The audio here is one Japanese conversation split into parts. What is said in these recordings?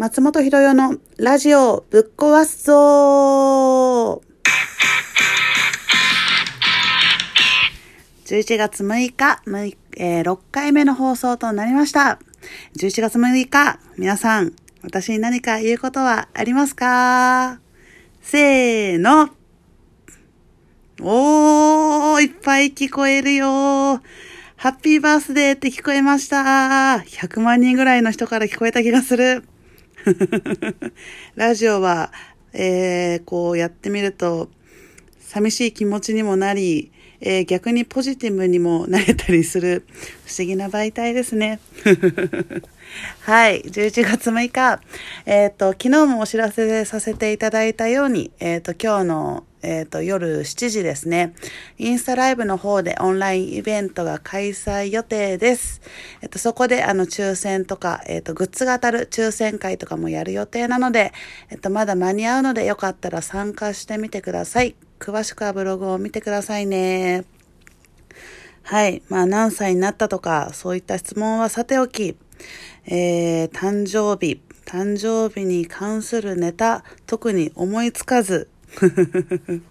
松本ひろよのラジオぶっ壊すぞ11月6日、6えー、6回目の放送となりました。11月6日、皆さん、私に何か言うことはありますか？せーの。おー、いっぱい聞こえるよー。ハッピーバースデーって聞こえました。100万人ぐらいの人から聞こえた気がする。ラジオは、えー、こうやってみると、寂しい気持ちにもなり、えー、逆にポジティブにもなれたりする不思議な媒体ですね。はい。11月6日。えっ、ー、と、昨日もお知らせさせていただいたように、えっ、ー、と、今日のえっ、ー、と、夜7時ですね。インスタライブの方でオンラインイベントが開催予定です。えっ、ー、と、そこであの、抽選とか、えっ、ー、と、グッズが当たる抽選会とかもやる予定なので、えっと、まだ間に合うのでよかったら参加してみてください。詳しくはブログを見てくださいね。はい。まあ、何歳になったとか、そういった質問はさておき、えー、誕生日、誕生日に関するネタ、特に思いつかず、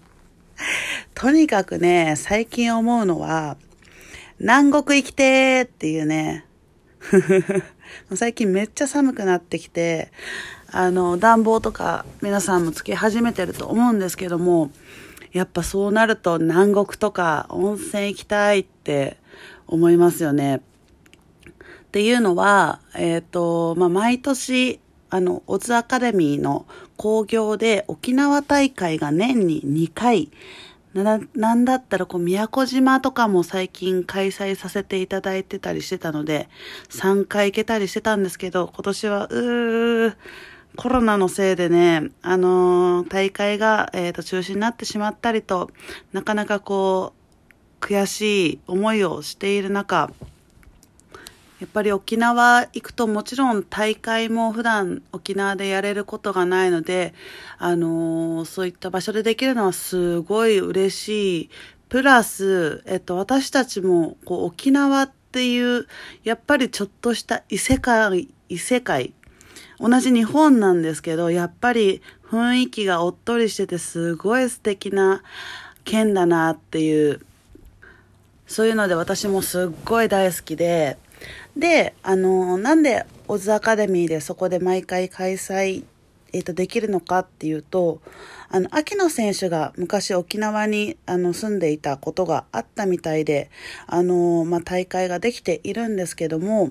とにかくね、最近思うのは、南国行きてーっていうね、最近めっちゃ寒くなってきて、あの、暖房とか皆さんもつけ始めてると思うんですけども、やっぱそうなると南国とか温泉行きたいって思いますよね。っていうのは、えっ、ー、と、まあ、毎年、あの、オズアカデミーの興行で沖縄大会が年に2回、な、なんだったらこう宮古島とかも最近開催させていただいてたりしてたので、3回行けたりしてたんですけど、今年は、うー、コロナのせいでね、あのー、大会が、えっ、ー、と、中止になってしまったりと、なかなかこう、悔しい思いをしている中、やっぱり沖縄行くともちろん大会も普段沖縄でやれることがないので、あのー、そういった場所でできるのはすごい嬉しい。プラス、えっと、私たちもこう沖縄っていう、やっぱりちょっとした異世界、異世界。同じ日本なんですけど、やっぱり雰囲気がおっとりしててすごい素敵な県だなっていう、そういうので私もすっごい大好きで、で、あの、なんでオズアカデミーでそこで毎回開催、えっ、と、できるのかっていうと、あの、秋野選手が昔沖縄にあの住んでいたことがあったみたいで、あの、まあ、大会ができているんですけども、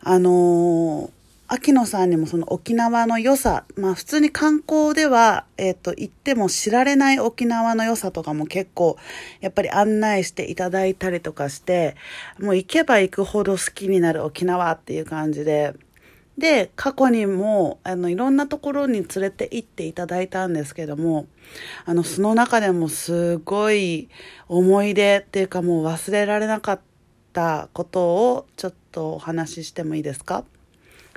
あの秋野さんにもその沖縄の良さ、まあ普通に観光では、えっ、ー、と、行っても知られない沖縄の良さとかも結構、やっぱり案内していただいたりとかして、もう行けば行くほど好きになる沖縄っていう感じで、で、過去にも、あの、いろんなところに連れて行っていただいたんですけども、あの、その中でもすごい思い出っていうかもう忘れられなかったことをちょっとお話ししてもいいですか？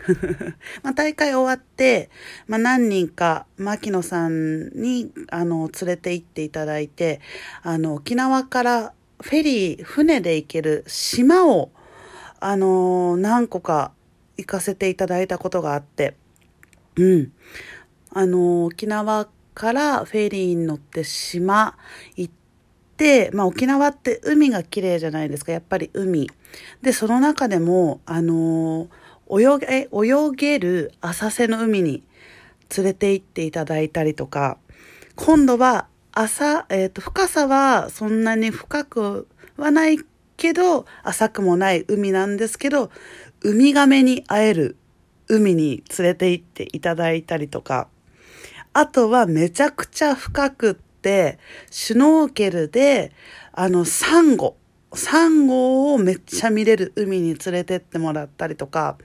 まあ大会終わって、まあ何人か、牧野さんに、あの、連れて行っていただいて、あの、沖縄からフェリー、船で行ける島を、あの、何個か行かせていただいたことがあって、うん。あの、沖縄からフェリーに乗って島行って、まあ沖縄って海が綺麗じゃないですか、やっぱり海。で、その中でも、あの泳げ、泳げる浅瀬の海に連れて行っていただいたりとか、今度は浅、えっ、ー、と、深さはそんなに深くはないけど、浅くもない海なんですけど、ウミガメに会える海に連れて行っていただいたりとか、あとはめちゃくちゃ深くって、シュノーケルで、あの、サンゴ、サンゴをめっちゃ見れる海に連れてってもらったりとか、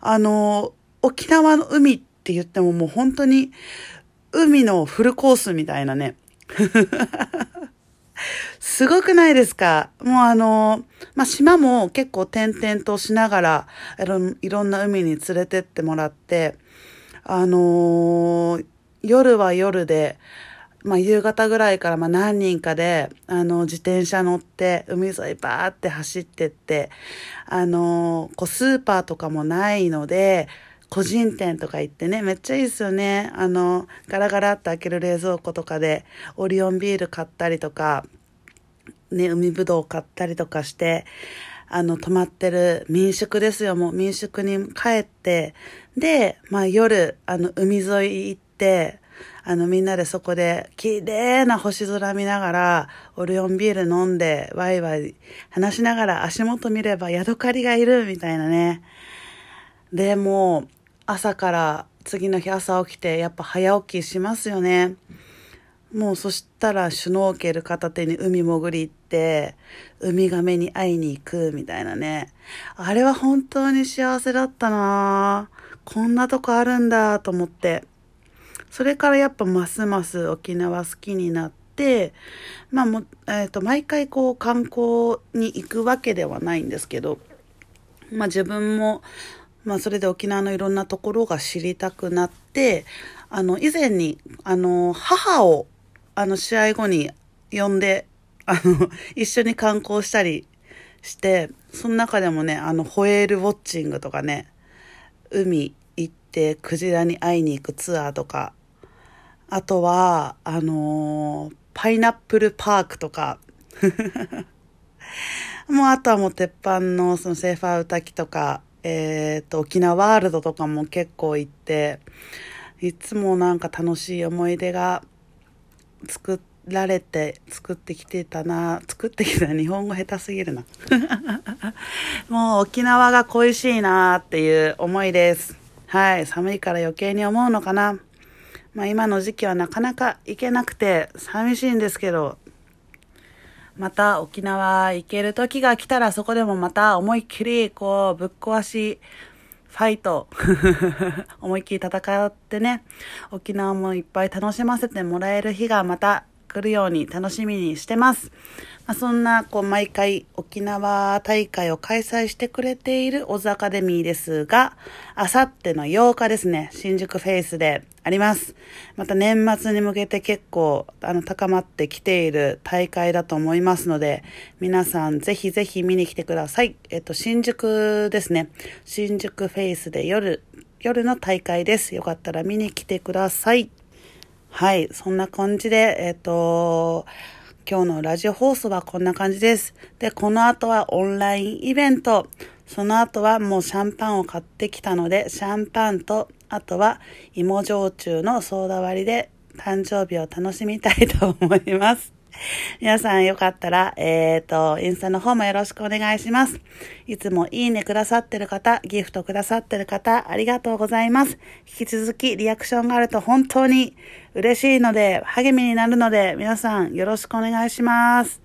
あの、沖縄の海って言ってももう本当に海のフルコースみたいなね。すごくないですか？もうあの、まあ、島も結構点々としながらいろんな海に連れてってもらって、あのー、夜は夜で、まあ、夕方ぐらいからま何人かで、あの、自転車乗って、海沿いバーって走ってって、あの、こう、スーパーとかもないので、個人店とか行ってね、めっちゃいいですよね。あの、ガラガラって開ける冷蔵庫とかで、オリオンビール買ったりとか、ね、海ぶどう買ったりとかして、あの、泊まってる民宿ですよ。もう民宿に帰って、で、まあ夜、あの、海沿い行って、あの、みんなでそこで、綺麗な星空見ながら、オリオンビール飲んで、ワイワイ話しながら足元見ればヤドカリがいる、みたいなね。で、もう、朝から次の日朝起きて、やっぱ早起きしますよね。もうそしたらシュノーケル片手に海潜り行って、ウミガメに会いに行くみたいなね。あれは本当に幸せだったなこんなとこあるんだと思って。それからやっぱますます沖縄好きになって、まあも、えっ、ー、と、毎回こう観光に行くわけではないんですけど、まあ自分もまあ、それで沖縄のいろんなところが知りたくなって、あの、以前に、あの、母を、あの、試合後に呼んで、あの、一緒に観光したりして、その中でもね、あの、ホエールウォッチングとかね、海ってクジラに会いに行くツアーとか、あとは、あのー、パイナップルパークとか、もうあとはもう鉄板のそのセーファー歌きとか、えっ、ー、と、沖縄ワールドとかも結構行って、いつもなんか楽しい思い出が。作られて、作ってきてたな、作ってきた。日本語下手すぎるな。もう沖縄が恋しいなっていう思いです。はい、寒いから余計に思うのかな。まあ今の時期はなかなか行けなくて寂しいんですけど、また沖縄行ける時が来たらそこでもまた思いっきりこうぶっ壊しファイト 思いっきり戦ってね沖縄もいっぱい楽しませてもらえる日がまた来るように楽しみにしてます。まあ、そんな、こう、毎回沖縄大会を開催してくれているオズアカデミーですが、あさっての8日ですね、新宿フェイスであります。また年末に向けて結構、あの、高まってきている大会だと思いますので、皆さんぜひぜひ見に来てください。えっと、新宿ですね。新宿フェイスで夜、夜の大会です。よかったら見に来てください。はい、そんな感じで、えっ、と、今日のラジオ放送はこんな感じです。で、この後はオンラインイベント。その後はもうシャンパンを買ってきたので、シャンパンと、あとは芋焼酎のソーダ割りで誕生日を楽しみたいと思います。皆さんよかったら、えっ、ー、と、インスタの方もよろしくお願いします。いつもいいねくださってる方、ギフトくださってる方、ありがとうございます。引き続きリアクションがあると本当に嬉しいので、励みになるので、皆さんよろしくお願いします。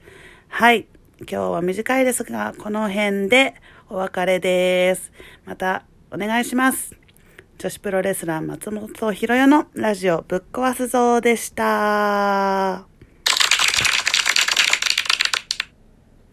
はい。今日は短いですが、この辺でお別れです。またお願いします。女子プロレスラー松本ひろよのラジオぶっ壊すぞでした。